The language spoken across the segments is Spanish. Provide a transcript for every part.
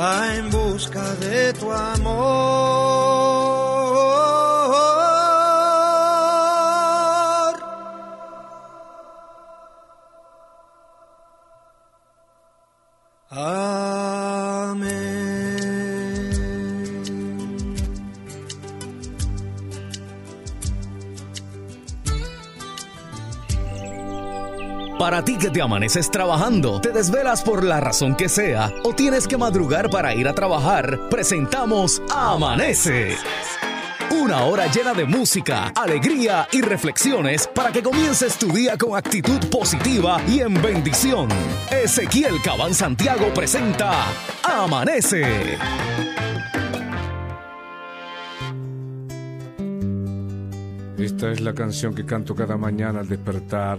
va en busca de tu amor. Que te amaneces trabajando, te desvelas por la razón que sea o tienes que madrugar para ir a trabajar, presentamos Amanece. Una hora llena de música, alegría y reflexiones para que comiences tu día con actitud positiva y en bendición. Ezequiel Cabán Santiago presenta Amanece. Esta es la canción que canto cada mañana al despertar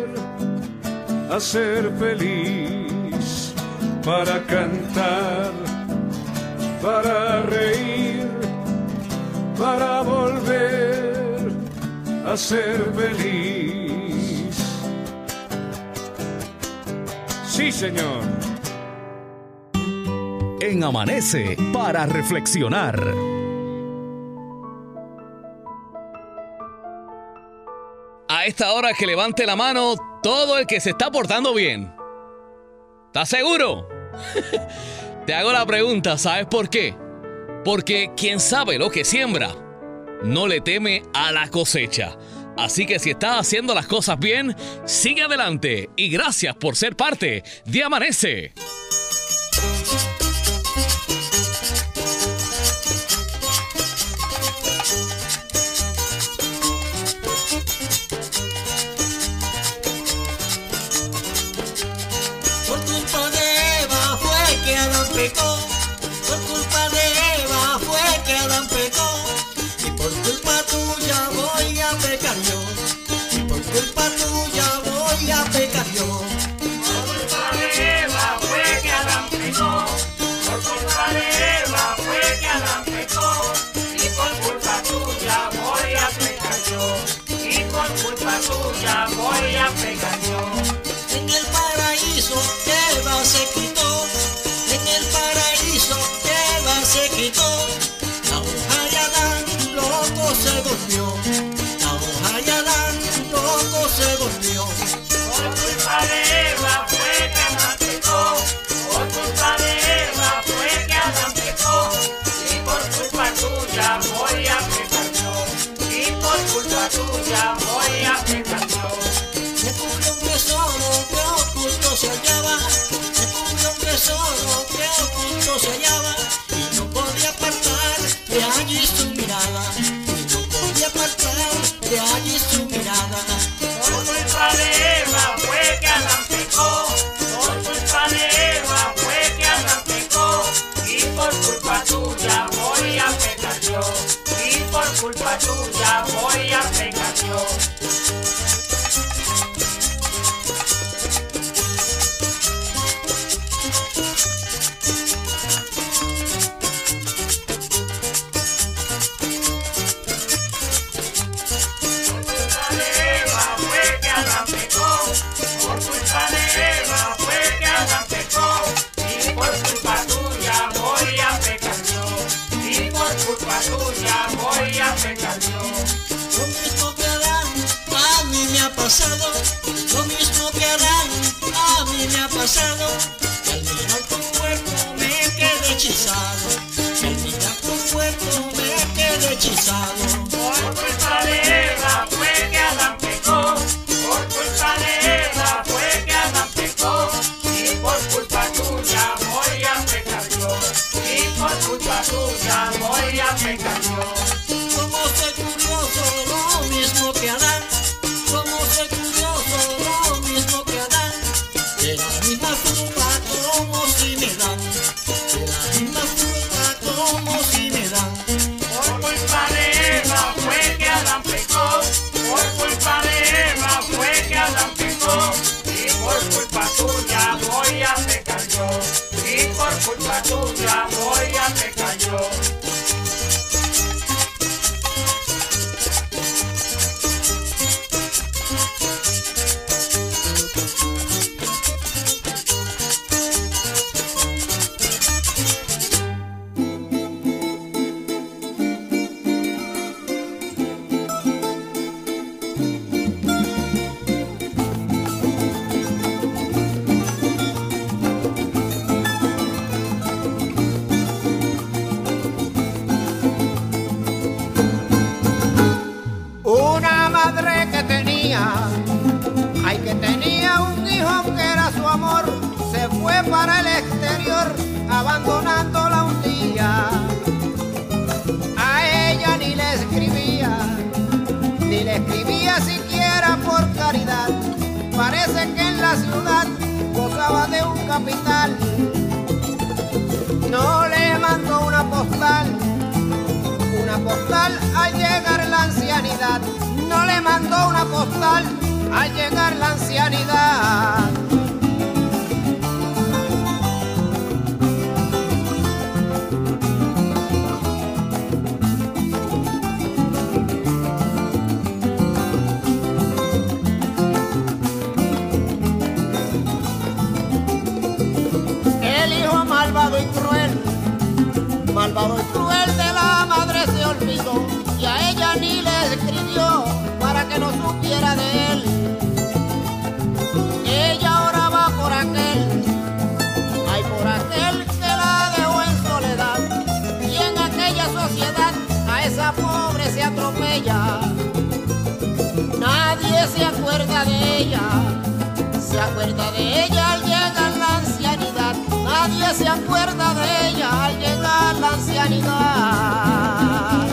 a ser feliz, para cantar, para reír, para volver a ser feliz. Sí, Señor en Amanece para reflexionar. a esta hora que levante la mano todo el que se está portando bien. ¿Estás seguro? Te hago la pregunta, ¿sabes por qué? Porque quien sabe lo que siembra, no le teme a la cosecha. Así que si estás haciendo las cosas bien, sigue adelante y gracias por ser parte de Amanece. la voz. el exterior, abandonándola un día. A ella ni le escribía, ni le escribía siquiera por caridad. Parece que en la ciudad gozaba de un capital. No le mandó una postal, una postal al llegar la ancianidad. No le mandó una postal al llegar la ancianidad. Nadie se acuerda de ella, se acuerda de ella al llegar la ancianidad. Nadie se acuerda de ella al llegar la ancianidad.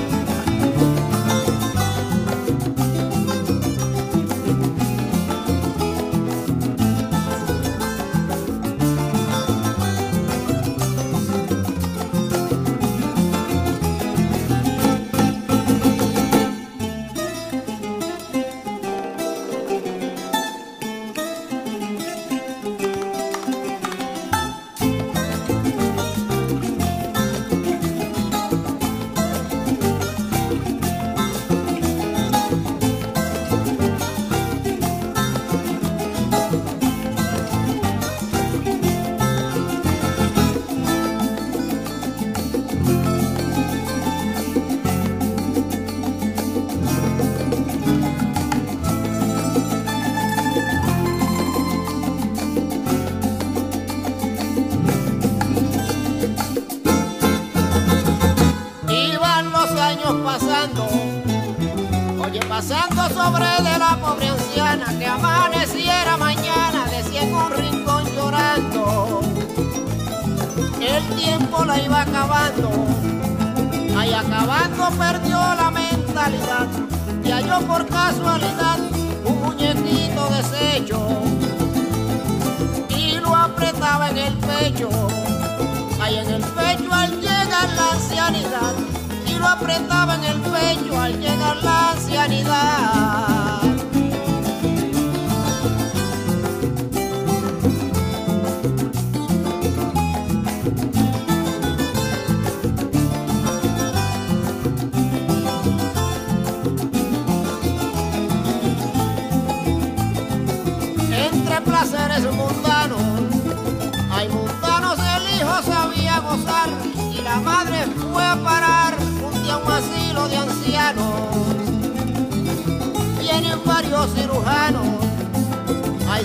Mentalidad y halló por casualidad un muñequito deshecho. Y lo apretaba en el pecho. Ahí en el pecho al llegar la ancianidad. Y lo apretaba en el pecho al llegar la ancianidad.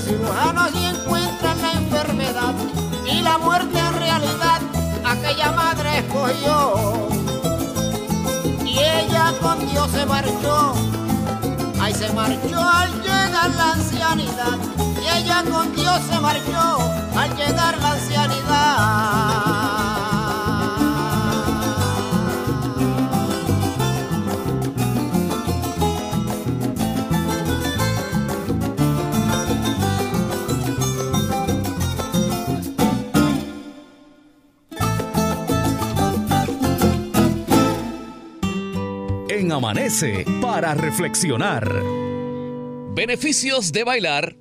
Cirujanos y encuentran la enfermedad y la muerte en realidad aquella madre escogió. Y ella con Dios se marchó, ahí se marchó al llegar la ancianidad y ella con Dios se marchó al llegar la ancianidad. Amanece para reflexionar. Beneficios de bailar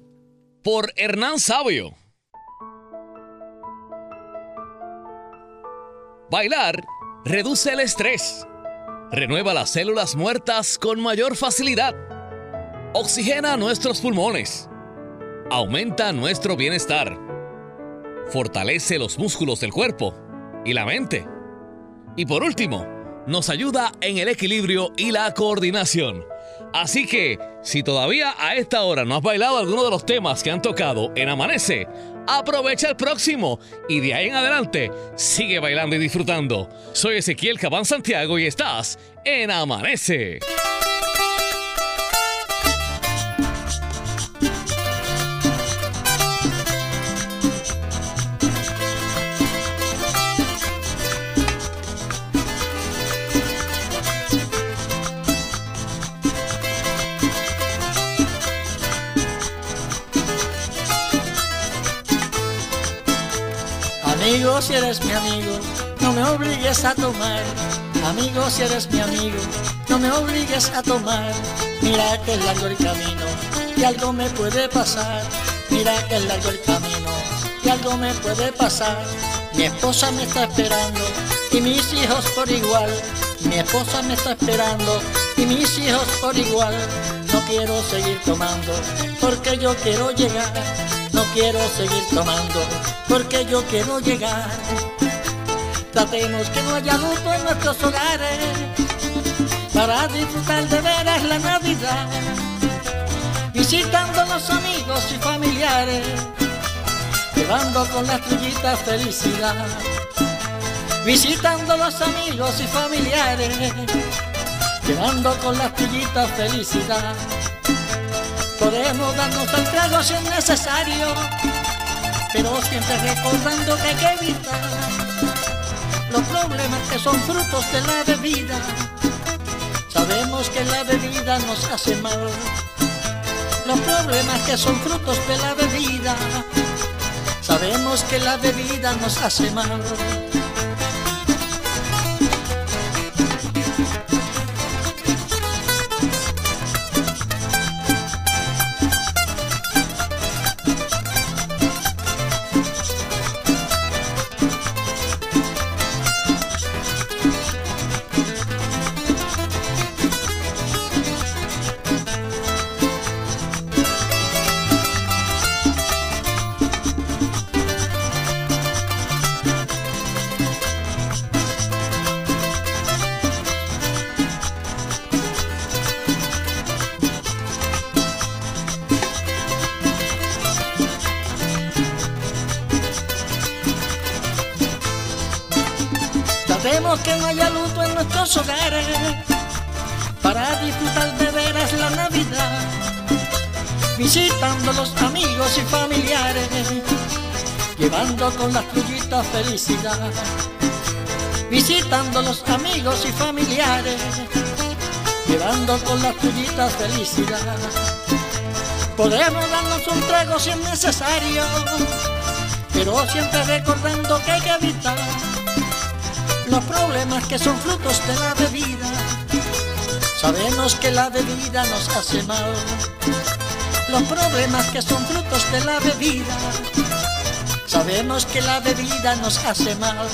por Hernán Sabio. Bailar reduce el estrés, renueva las células muertas con mayor facilidad, oxigena nuestros pulmones, aumenta nuestro bienestar, fortalece los músculos del cuerpo y la mente. Y por último, nos ayuda en el equilibrio y la coordinación. Así que, si todavía a esta hora no has bailado alguno de los temas que han tocado en Amanece, aprovecha el próximo y de ahí en adelante sigue bailando y disfrutando. Soy Ezequiel Cabán Santiago y estás en Amanece. Amigo, si eres mi amigo, no me obligues a tomar. Amigo, si eres mi amigo, no me obligues a tomar. Mira que es largo el camino y algo me puede pasar. Mira que es largo el camino y algo me puede pasar. Mi esposa me está esperando y mis hijos por igual. Mi esposa me está esperando y mis hijos por igual. No quiero seguir tomando porque yo quiero llegar. No quiero seguir tomando porque yo quiero llegar. Tratemos que no haya luto en nuestros hogares para disfrutar de veras la Navidad. Visitando a los amigos y familiares, llevando con las tullitas felicidad. Visitando a los amigos y familiares, llevando con las tullitas felicidad. Podemos darnos el trago si es necesario, pero siempre recordando que hay que evitar los problemas que son frutos de la bebida. Sabemos que la bebida nos hace mal, los problemas que son frutos de la bebida. Sabemos que la bebida nos hace mal. Que no haya luto en nuestros hogares para disfrutar de veras la Navidad, visitando los amigos y familiares, llevando con las tullitas felicidad, visitando los amigos y familiares, llevando con las tullitas felicidad. Podemos darnos un trago si es necesario, pero siempre recordando que hay que evitar los problemas que son frutos de la bebida. Sabemos que la bebida nos hace mal. Los problemas que son frutos de la bebida. Sabemos que la bebida nos hace mal.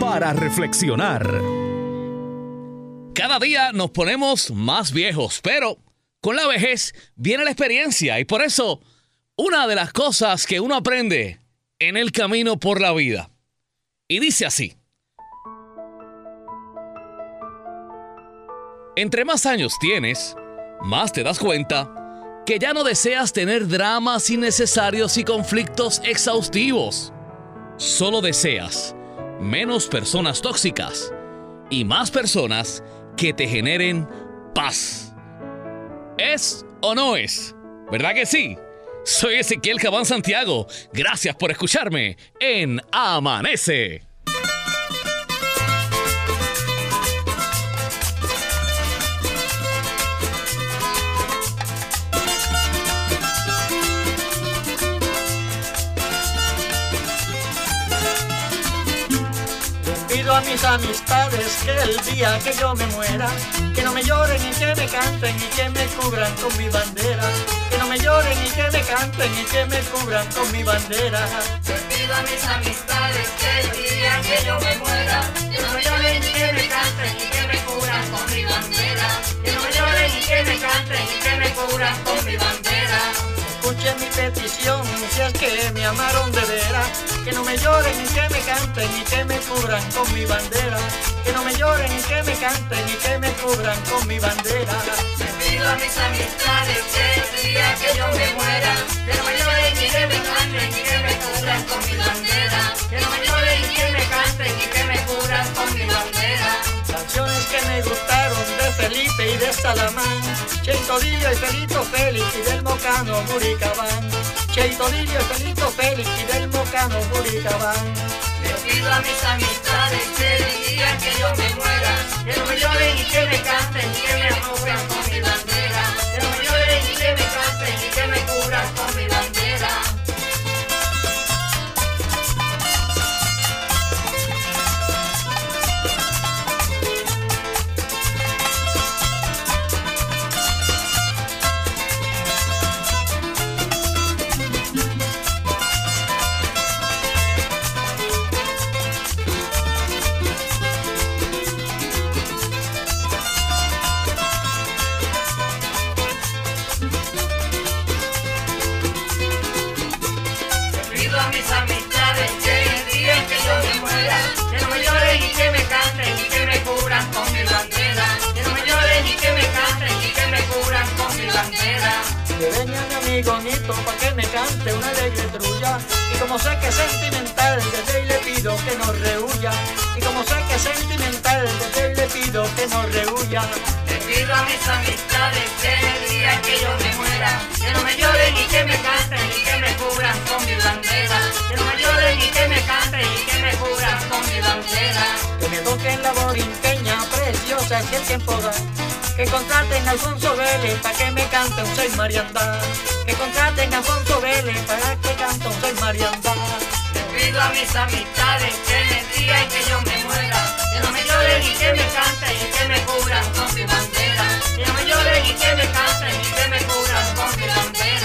Para reflexionar. Cada día nos ponemos más viejos, pero con la vejez viene la experiencia y por eso una de las cosas que uno aprende en el camino por la vida. Y dice así. Entre más años tienes, más te das cuenta que ya no deseas tener dramas innecesarios y conflictos exhaustivos. Solo deseas menos personas tóxicas y más personas que te generen paz. ¿Es o no es? ¿Verdad que sí? Soy Ezequiel Cabán Santiago. Gracias por escucharme en Amanece. Mis amistades que el día que yo me muera, que no me lloren y que me canten y que me cubran con mi bandera. Que no me lloren y que me canten y que me cubran con mi bandera. Te pido a mis amistades que el día que yo me muera, que no me lloren y que me canten y que me cubran con mi bandera. Que no me lloren y que me canten y que me cubran con mi bandera. Escuchen mi petición, si es que me amaron de veras, que no me lloren y que me canten y que me cubran con mi bandera, que no me lloren y que me canten y que me cubran con mi bandera. Te pido a mis amistades que el día que yo me muera, que no me lloren y que me canten y que me cubran con mi bandera, que no me lloren y que me canten y que me cubran con mi bandera. Canciones que me gustaron de Felipe y de Salamán, Cheito Dilio y Felito Félix y del Mocano Muricabán, Cheito Dilio y Felito Félix y del Mocano Muricabán. Le pido a mis amistades que el día que yo me muera, que no lloren y que me canten y que me cubran con mi bandera, que no me lloren y que me canten y que me cubran con mi bandera. Que venga mi amigo Nito pa' que me cante una alegre trulla. Y como sé que es sentimental, desde ahí le pido que no rehuya. Y como sé que es sentimental, desde ahí le pido que no rehuya. Le pido a mis amistades que el día que yo me muera, que no me lloren y que me canten y que me cubran con mi bandera, que no me lloren y que me canten y que me cubran con mi bandera. Que me toquen la borinqueña preciosa si el tiempo da Que contraten a Alfonso Vélez pa' que me cante un Soy Mariandá Que contraten a Alfonso Vélez para que cante un Soy Mariandá Le pido a mis amistades que día en que yo me muera, que no me lloren y que me canten y que me cubran con mi bandera, que no me lloren y que me canten y que me cubran con mi bandera.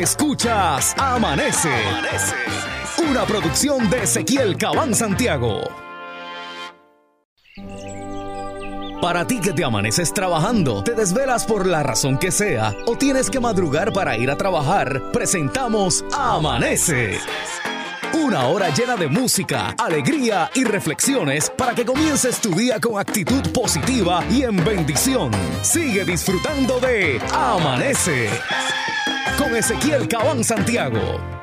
Escuchas Amanece. Una producción de Ezequiel Cabán Santiago. Para ti que te amaneces trabajando, te desvelas por la razón que sea o tienes que madrugar para ir a trabajar, presentamos Amanece. Una hora llena de música, alegría y reflexiones para que comiences tu día con actitud positiva y en bendición. Sigue disfrutando de Amanece con Ezequiel Cabán Santiago.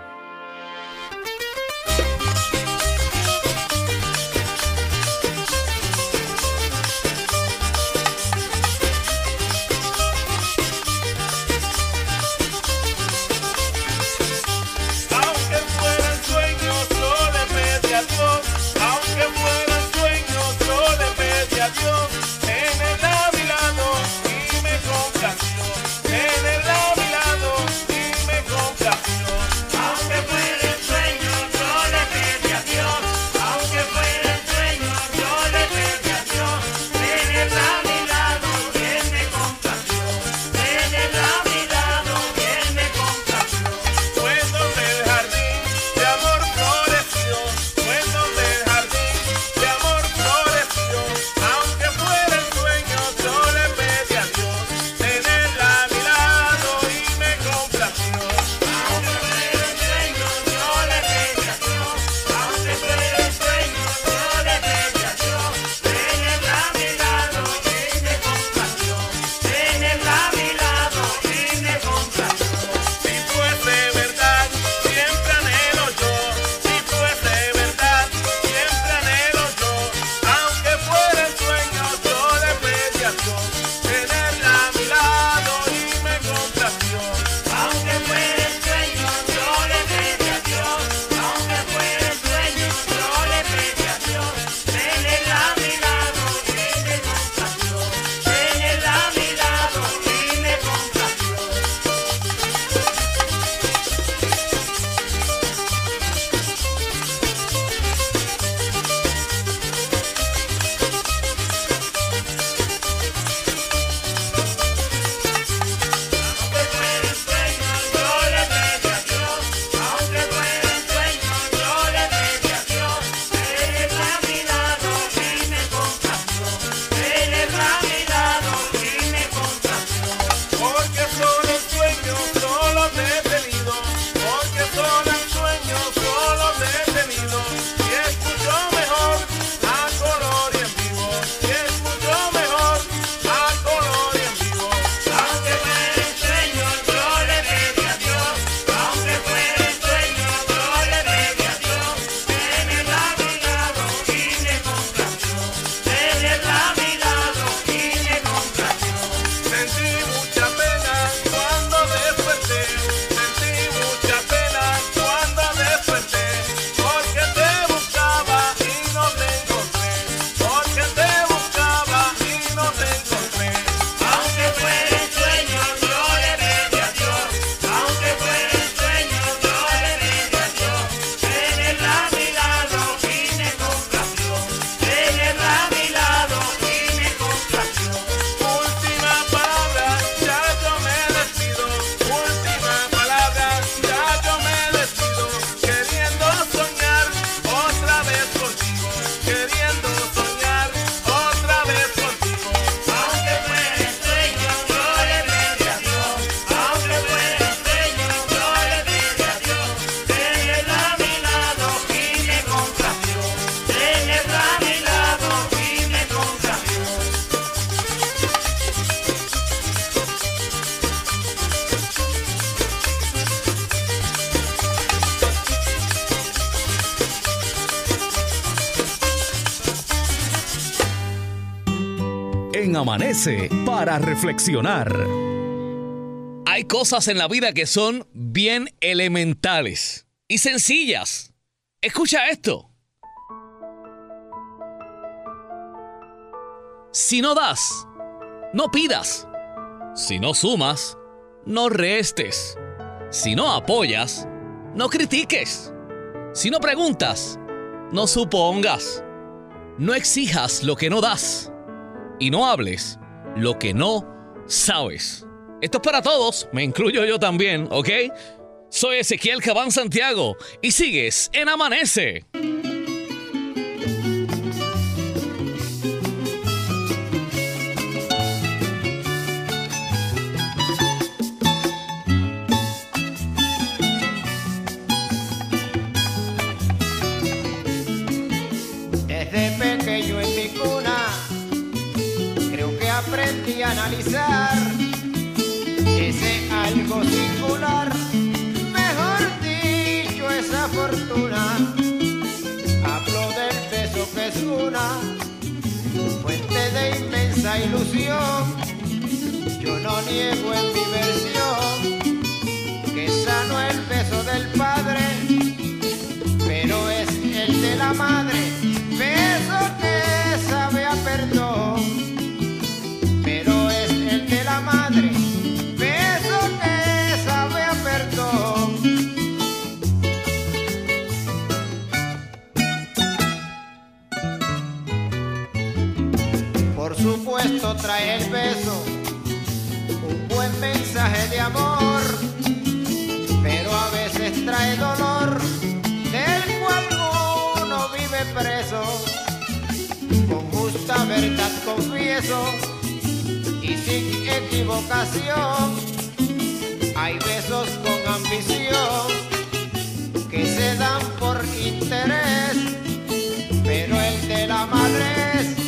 Amanece para reflexionar. Hay cosas en la vida que son bien elementales y sencillas. Escucha esto. Si no das, no pidas. Si no sumas, no restes. Si no apoyas, no critiques. Si no preguntas, no supongas. No exijas lo que no das. Y no hables lo que no sabes. Esto es para todos, me incluyo yo también, ¿ok? Soy Ezequiel Cabán Santiago y sigues en Amanece. Aprendí a analizar ese algo singular, mejor dicho, esa fortuna. Hablo del beso que es una fuente de inmensa ilusión. Yo no niego en mi versión que sano el beso del padre sin equivocación, hay besos con ambición que se dan por interés, pero el de la madre es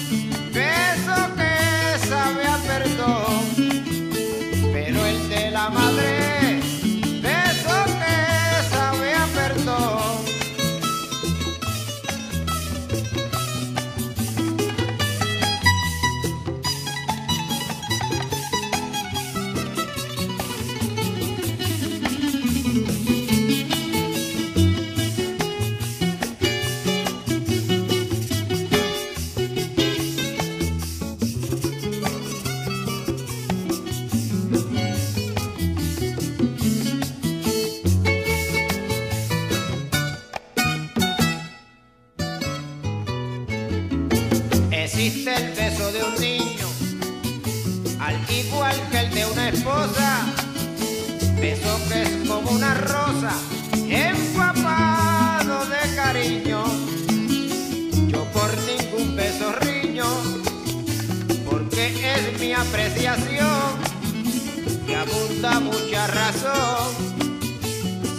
razón.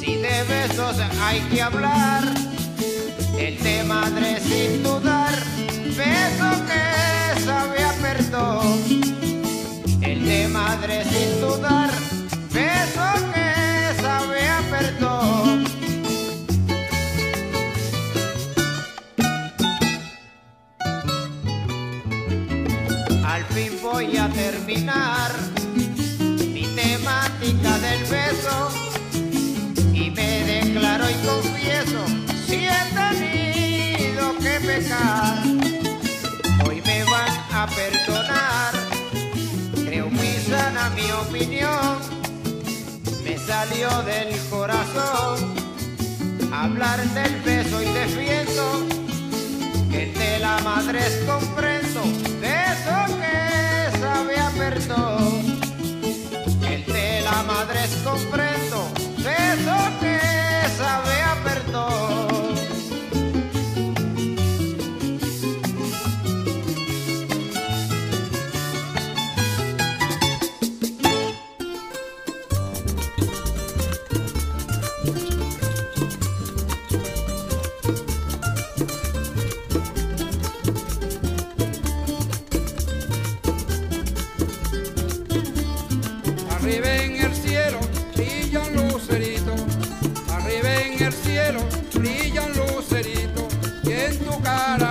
Si de besos hay que hablar, el de madre sin dudar, beso que sabe a perdón. El de madre sin dudar, beso que sabe a perdón. Al fin voy a terminar Hoy me van a perdonar, creo muy sana mi opinión, me salió del corazón hablar del beso y defiendo que de la madre es comprendo, beso que sabe a perdón. El de la madre es comprendo, y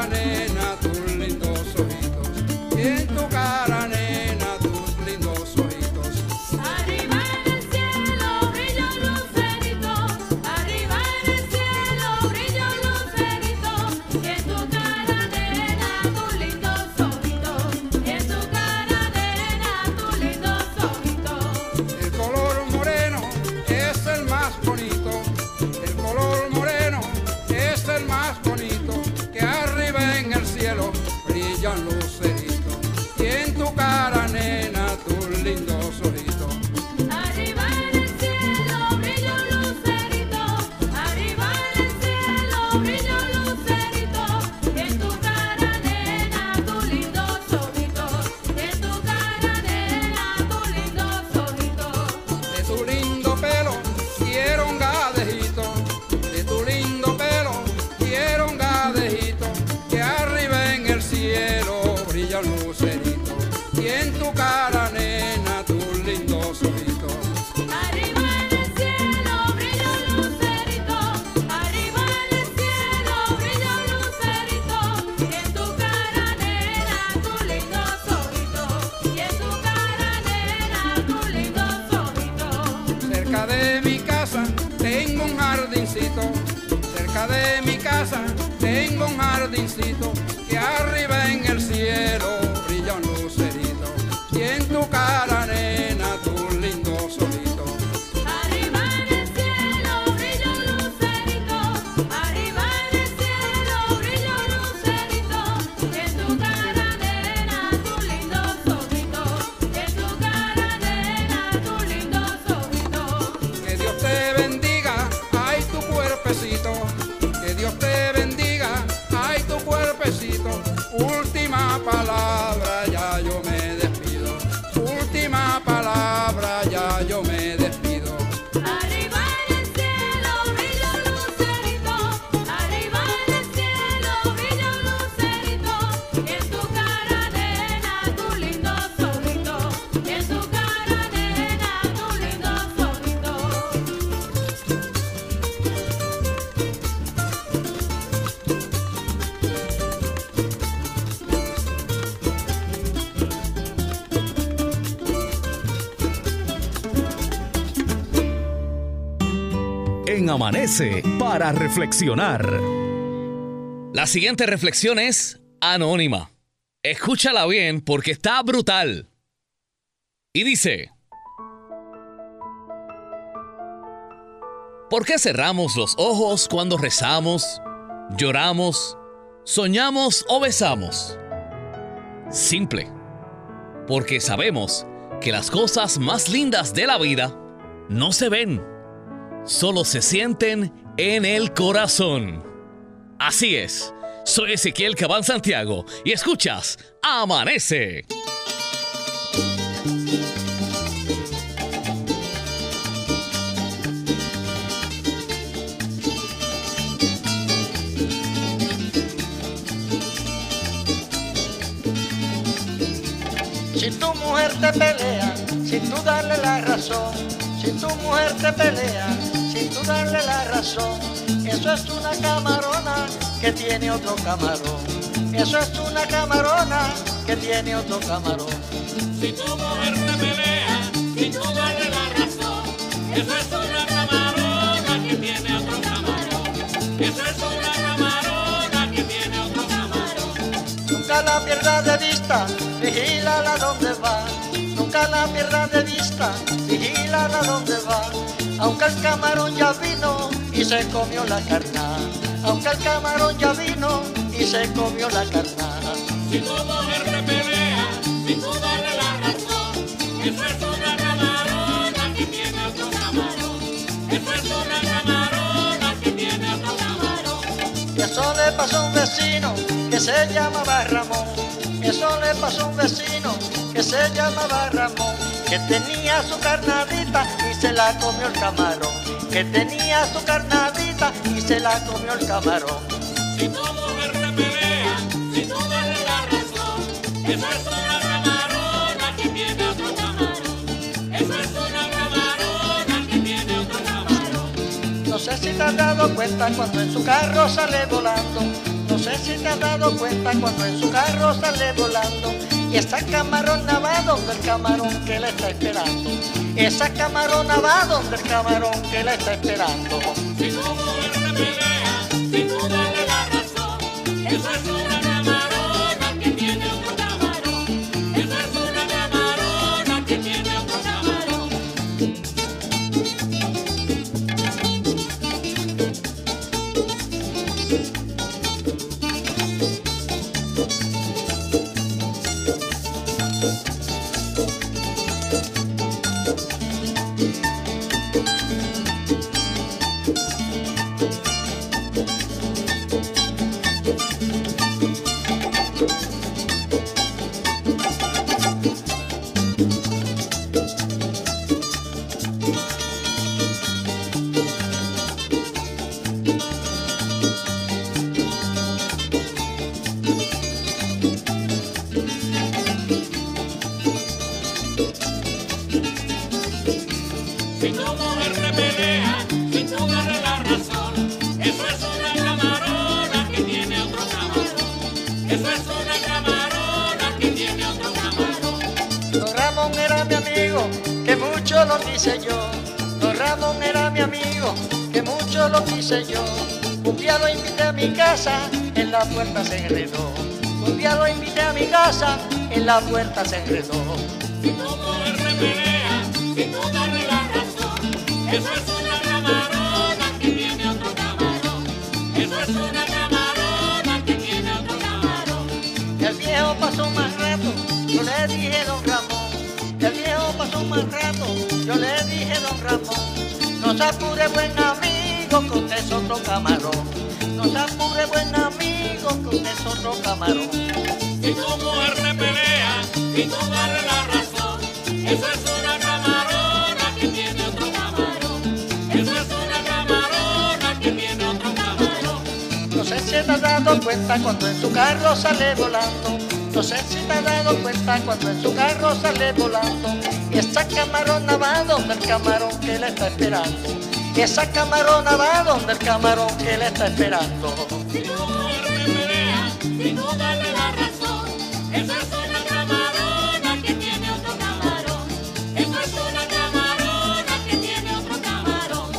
Para reflexionar. La siguiente reflexión es anónima. Escúchala bien porque está brutal. Y dice, ¿por qué cerramos los ojos cuando rezamos, lloramos, soñamos o besamos? Simple, porque sabemos que las cosas más lindas de la vida no se ven, solo se sienten en el corazón. Así es, soy Ezequiel Cabán Santiago y escuchas Amanece. Si tu mujer te pelea, sin tú darle la razón. Si tu mujer te pelea, sin tú darle la razón. Eso es una camarona que tiene otro camarón. Eso es una camarona que tiene otro camarón. Si tu mujer te pelea, sin tú darle la razón, eso es una camarona que tiene otro camarón. Eso es una camarona que tiene otro camarón. Nunca la pierdas de vista, vigílala donde va. Nunca la pierdas de vista, vigílala donde va. Aunque el camarón ya vino y se comió la carnada. Aunque el camarón ya vino y se comió la carnada. Si tu mujer te pelea, sin tú darle la razón, eso es una camarona que tiene otro camarón. Eso es una camarona que tiene otro camarón. Eso le pasó a un vecino que se llamaba Ramón. Eso le pasó a un vecino que se llamaba Ramón. Que tenía su carnadita y se la comió el camarón. Que tenía su carnadita y se la comió el camarón. Si tu mujer te pelea, sin tú darle la razón, eso es una camarona que tiene otro camarón. Eso es una camarona que tiene otro camarón. No sé si te has dado cuenta cuando en su carro sale volando. Sé si te has dado cuenta cuando en su carro sale volando. Y esa camarona va donde el camarón que la está esperando. Esa camarona va donde el camarón que la está esperando. Yo. Un día lo invité a mi casa, en la puerta se enredó. Un día lo invité a mi casa, en la puerta se enredó. Si tu mujer te pelea, si tú darle la razón, eso es una camarona que tiene otro camarón. Eso es una camarona que tiene otro camarón. El viejo pasó más rato, yo le dije don Ramón. El viejo pasó más rato, yo le dije don Ramón. No se apure buen es otro camarón. Si tu mujer te pelea, si tú darle la razón, eso es una camarona que tiene otro camarón. Eso es una camarona que tiene otro camarón. No sé si te has dado cuenta cuando en su carro sale volando. No sé si te has dado cuenta cuando en su carro sale volando. Y esa camarona va donde el camarón que le está esperando. Y esa camarona va donde el camarón que le está esperando. Si tu mujer te pelea, si tú darle la razón, eso es una camarona que tiene otro camarón. Eso es una camarona que tiene otro camarón.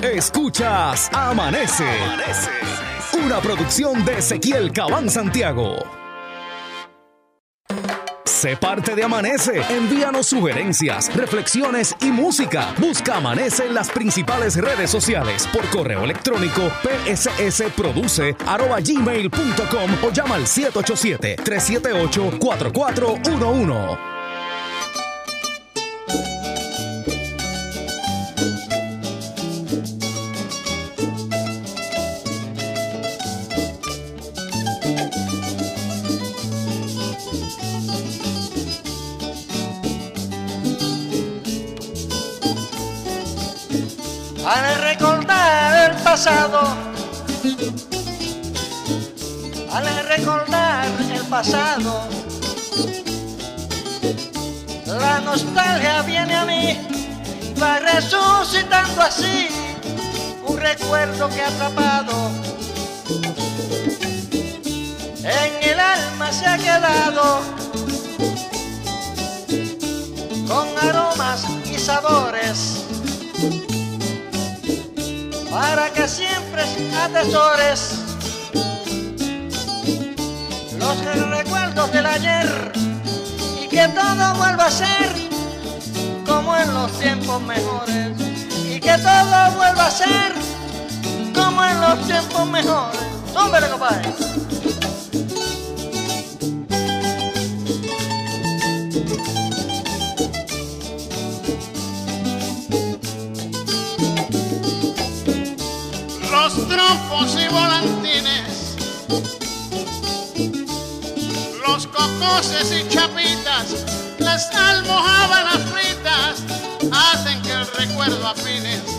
Escuchas Amanece. Una producción de Ezequiel Cabán Santiago. Sé parte de Amanece. Envíanos sugerencias, reflexiones y música. Busca Amanece en las principales redes sociales por correo electrónico pssproduce.gmail.com o llama al 787-378-4411. Pasado, al recordar el pasado, la nostalgia viene a mí, va resucitando así un recuerdo que atrapado. En el alma se ha quedado con aromas y sabores para que siempre atesores los recuerdos del ayer y que todo vuelva a ser como en los tiempos mejores y que todo vuelva a ser como en los tiempos mejores. Súmbele, compadre. Volantines, los cocoses y chapitas, las almohábanas fritas, hacen que el recuerdo afines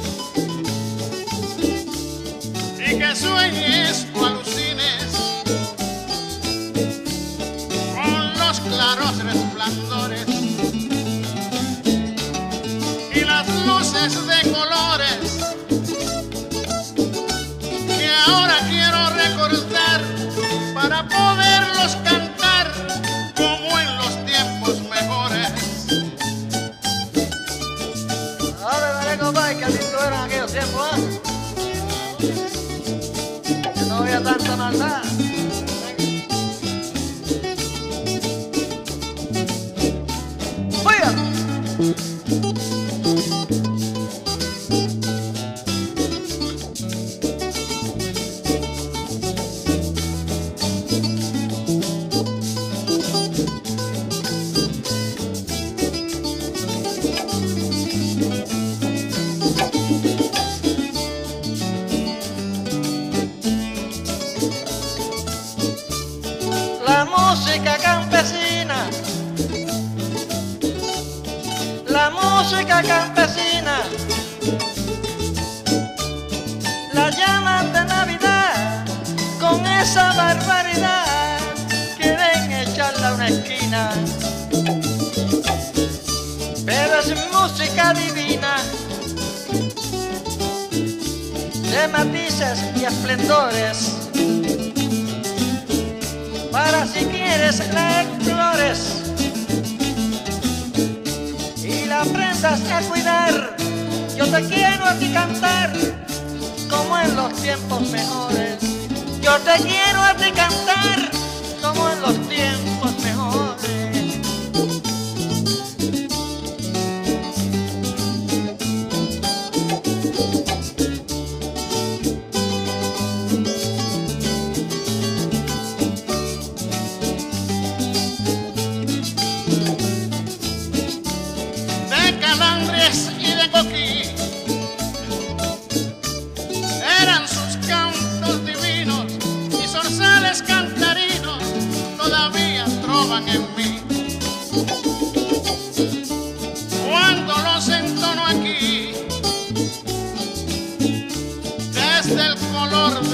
desde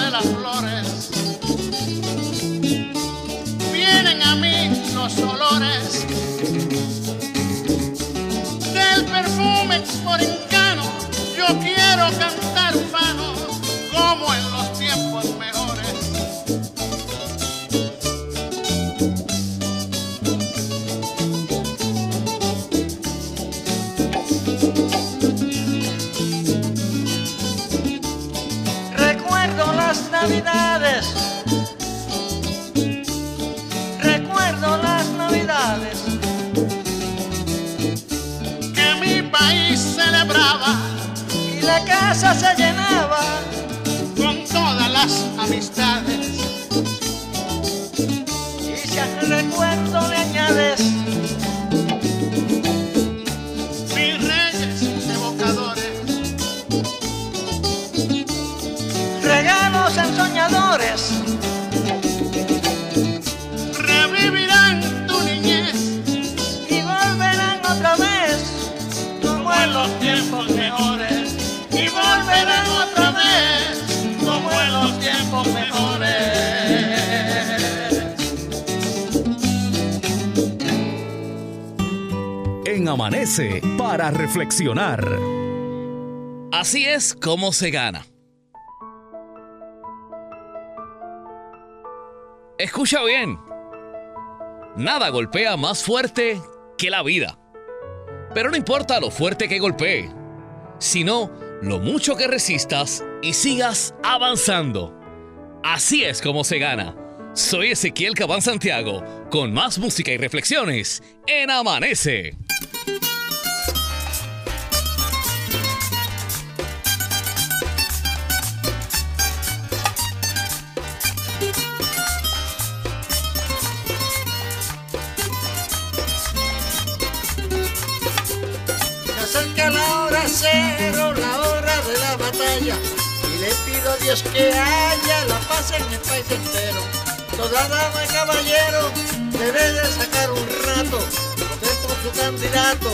la Para reflexionar. Así es como se gana. Escucha bien. Nada golpea más fuerte que la vida. Pero no importa lo fuerte que golpee, sino lo mucho que resistas y sigas avanzando. Así es como se gana. Soy Ezequiel Cabán Santiago, con más música y reflexiones en Amanece. La hora cero, la hora de la batalla. Y le pido a Dios que haya la paz en el país entero. Toda dama y caballero debe de sacar un rato, votar por su candidato.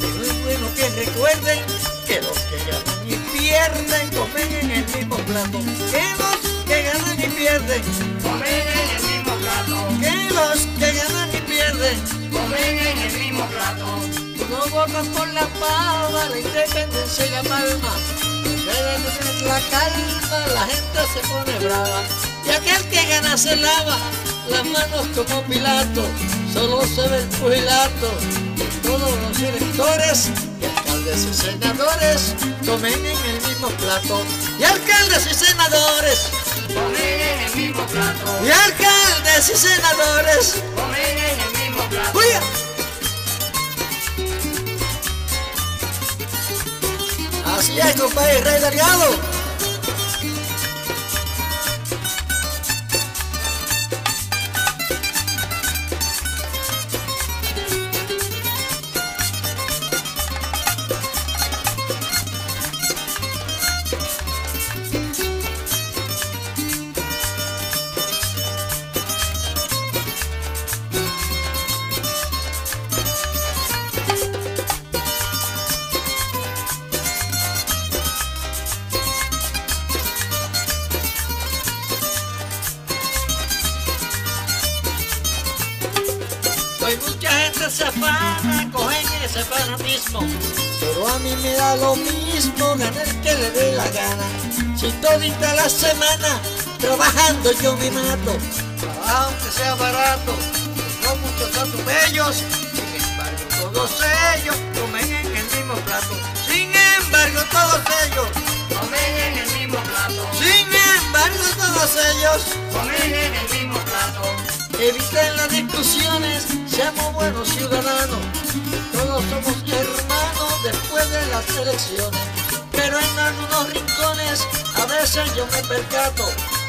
Pero es bueno que recuerden que los que ganan y pierden comen en el mismo plato. Que los que ganan y pierden Comen en el mismo plato, que los que ganan y pierden comen en el mismo plato. No votan por la pava, la independencia y la palma. Tener la calma, la gente se pone brava. Y aquel que gana se lava las manos como Pilato. Solo se ve el pugilato. Todos los electores y alcaldes y senadores comen en el mismo plato. Y alcaldes y senadores, Comen en el mismo plato, y alcaldes y senadores. comen en el mismo plato. ¡Uy! Así es, compadre, Rey. Hoy mucha gente se afana, cogen ese fanatismo. Pero a mí me da lo mismo ganar que le dé la gana. Si todita la semana trabajando yo me mato. Aunque sea barato, no muchos atropellos. Sin embargo, todos ellos comen en el mismo plato. Sin embargo, todos ellos Comen en el mismo plato. sin embargo, todos ellos Comen en el mismo plato. eviten las discusiones, seamos buenos ciudadanos. Todos somos hermanos después de las elecciones. Pero en algunos rincones a veces yo me percato,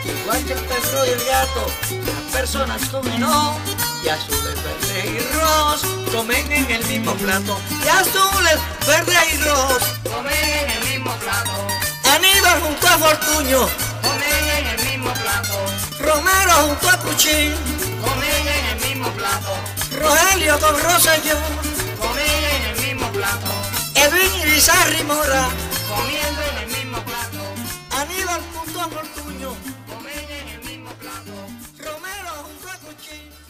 igual que el perro y el gato, las personas comen no, y azules, verdes y rojos comen en el mismo plato. Y azules, verdes y rojos, Comen en el mismo plato. Aníbal junto a Fortuño, Comen en el mismo plato. Romero junto a Puchín, Comen en el mismo plato. Rogelio con plato. Edwin Irizarri Mora. Comiendo en el mismo plato. Aníbal junto a Fortuño. Comen en el mismo plato. Romero junto a Cuchín.